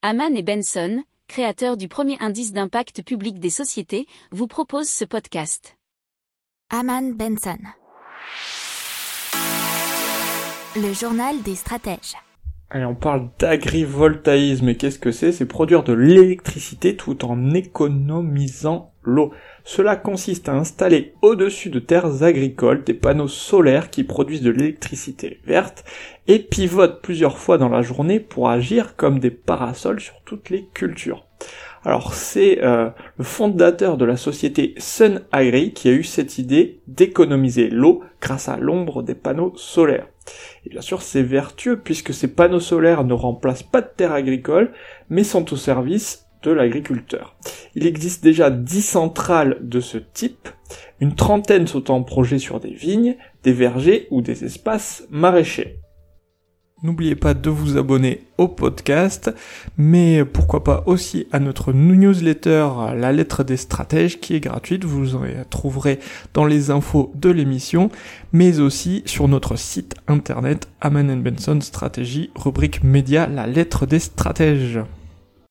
Haman et Benson, créateurs du premier indice d'impact public des sociétés, vous proposent ce podcast. Haman Benson. Le journal des stratèges. Allez, on parle d'agrivoltaïsme. Et qu'est-ce que c'est? C'est produire de l'électricité tout en économisant l'eau. Cela consiste à installer au-dessus de terres agricoles des panneaux solaires qui produisent de l'électricité verte et pivotent plusieurs fois dans la journée pour agir comme des parasols sur toutes les cultures. Alors c'est euh, le fondateur de la société Sun Agri qui a eu cette idée d'économiser l'eau grâce à l'ombre des panneaux solaires. Et bien sûr c'est vertueux puisque ces panneaux solaires ne remplacent pas de terres agricoles mais sont au service de l'agriculteur. Il existe déjà 10 centrales de ce type, une trentaine sont en projet sur des vignes, des vergers ou des espaces maraîchers. N'oubliez pas de vous abonner au podcast, mais pourquoi pas aussi à notre newsletter La lettre des stratèges qui est gratuite, vous en trouverez dans les infos de l'émission, mais aussi sur notre site internet Aman Benson Stratégie, rubrique média La lettre des stratèges.